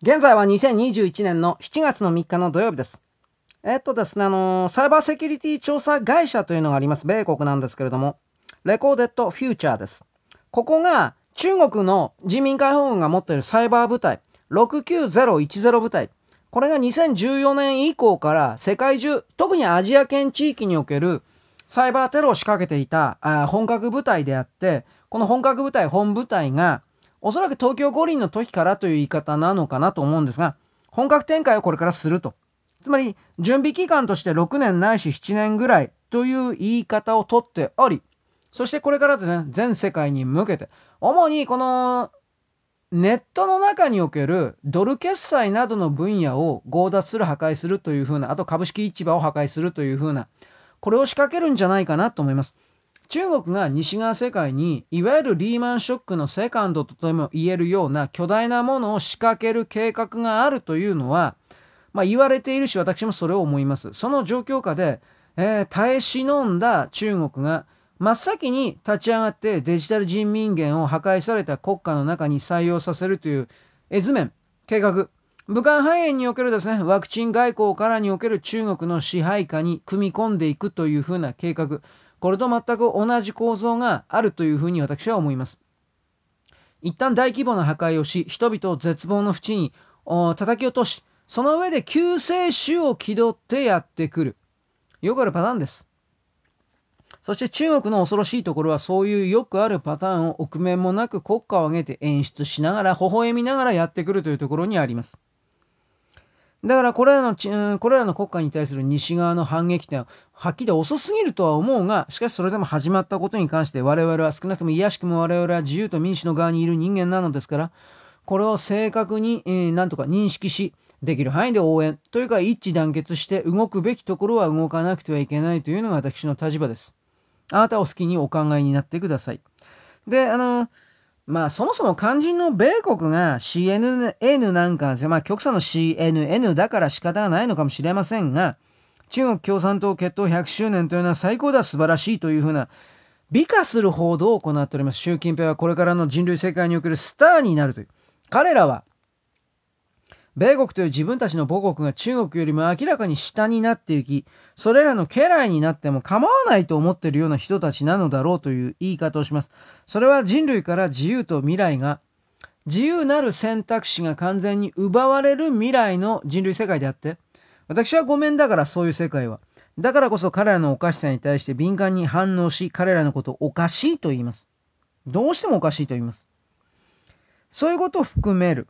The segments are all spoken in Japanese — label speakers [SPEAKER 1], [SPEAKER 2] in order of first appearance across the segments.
[SPEAKER 1] 現在は2021年の7月の3日の土曜日です。えっとですね、あのー、サイバーセキュリティ調査会社というのがあります。米国なんですけれども、レコーデッドフューチャーです。ここが中国の人民解放軍が持っているサイバー部隊、69010部隊、これが2014年以降から世界中、特にアジア圏地域におけるサイバーテロを仕掛けていた本格部隊であって、この本格部隊、本部隊がおそらく東京五輪の時からという言い方なのかなと思うんですが、本格展開をこれからすると。つまり、準備期間として6年ないし7年ぐらいという言い方をとっており、そしてこれからですね、全世界に向けて、主にこのネットの中におけるドル決済などの分野を強奪する、破壊するというふうな、あと株式市場を破壊するというふうな、これを仕掛けるんじゃないかなと思います。中国が西側世界にいわゆるリーマンショックのセカンドとでも言えるような巨大なものを仕掛ける計画があるというのは、まあ、言われているし私もそれを思います。その状況下で、えー、耐え忍んだ中国が真っ先に立ち上がってデジタル人民元を破壊された国家の中に採用させるという絵図面、計画、武漢肺炎におけるですね、ワクチン外交からにおける中国の支配下に組み込んでいくというふうな計画、これと全く同じ構造があるというふうに私は思います。一旦大規模な破壊をし、人々を絶望の淵に叩き落とし、その上で救世主を気取ってやってくる。よくあるパターンです。そして中国の恐ろしいところはそういうよくあるパターンを臆面もなく国家を挙げて演出しながら、微笑みながらやってくるというところにあります。だからこれらの、これらの国家に対する西側の反撃点は、はっきり遅すぎるとは思うが、しかしそれでも始まったことに関して我々は少なくとも癒しくも我々は自由と民主の側にいる人間なのですから、これを正確に、えー、なんとか認識し、できる範囲で応援というか一致団結して動くべきところは動かなくてはいけないというのが私の立場です。あなたを好きにお考えになってください。で、あの、まあそもそも肝心の米国が CNN なんか、まあ極左の CNN だから仕方がないのかもしれませんが、中国共産党決闘100周年というのは最高だ素晴らしいというふうな美化する報道を行っております。習近平はこれからの人類世界におけるスターになるという。彼らは米国という自分たちの母国が中国よりも明らかに下になっていき、それらの家来になっても構わないと思っているような人たちなのだろうという言い方をします。それは人類から自由と未来が、自由なる選択肢が完全に奪われる未来の人類世界であって、私はごめんだからそういう世界は。だからこそ彼らのおかしさに対して敏感に反応し、彼らのことをおかしいと言います。どうしてもおかしいと言います。そういうことを含める。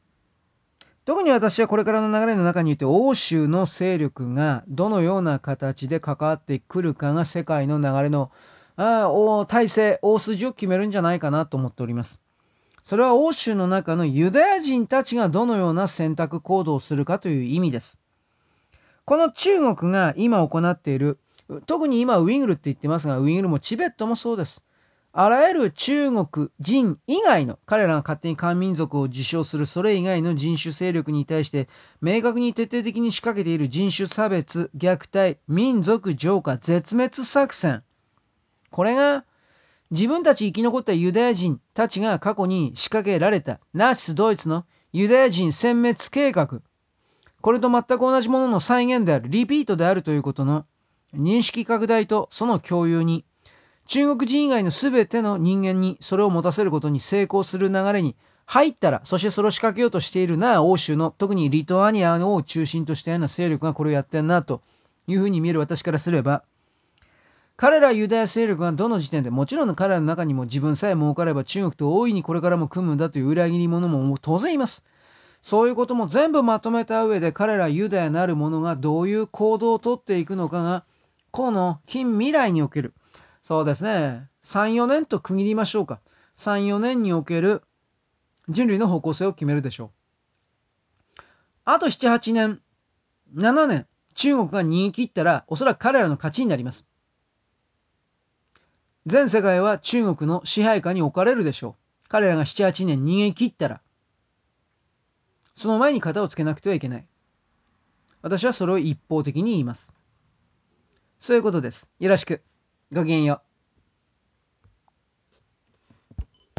[SPEAKER 1] 特に私はこれからの流れの中にいて欧州の勢力がどのような形で関わってくるかが世界の流れのあ体制、大筋を決めるんじゃないかなと思っております。それは欧州の中のユダヤ人たちがどのような選択行動をするかという意味です。この中国が今行っている、特に今ウイグルって言ってますが、ウイグルもチベットもそうです。あらゆる中国人以外の、彼らが勝手に漢民族を自称するそれ以外の人種勢力に対して、明確に徹底的に仕掛けている人種差別、虐待、民族浄化、絶滅作戦。これが、自分たち生き残ったユダヤ人たちが過去に仕掛けられたナチスドイツのユダヤ人殲滅計画。これと全く同じものの再現である、リピートであるということの認識拡大とその共有に中国人以外の全ての人間にそれを持たせることに成功する流れに入ったら、そしてそれを仕掛けようとしているな、欧州の、特にリトアニアを中心としたような勢力がこれをやってんな、というふうに見える私からすれば、彼らユダヤ勢力がどの時点で、もちろん彼らの中にも自分さえ儲かれば中国と大いにこれからも組むんだという裏切り者も当然います。そういうことも全部まとめた上で彼らユダヤなる者がどういう行動をとっていくのかが、この近未来におけるそうですね。3、4年と区切りましょうか。3、4年における人類の方向性を決めるでしょう。あと7、8年、7年、中国が逃げ切ったら、おそらく彼らの勝ちになります。全世界は中国の支配下に置かれるでしょう。彼らが7、8年逃げ切ったら、その前に型をつけなくてはいけない。私はそれを一方的に言います。そういうことです。よろしく。ごきげんよう。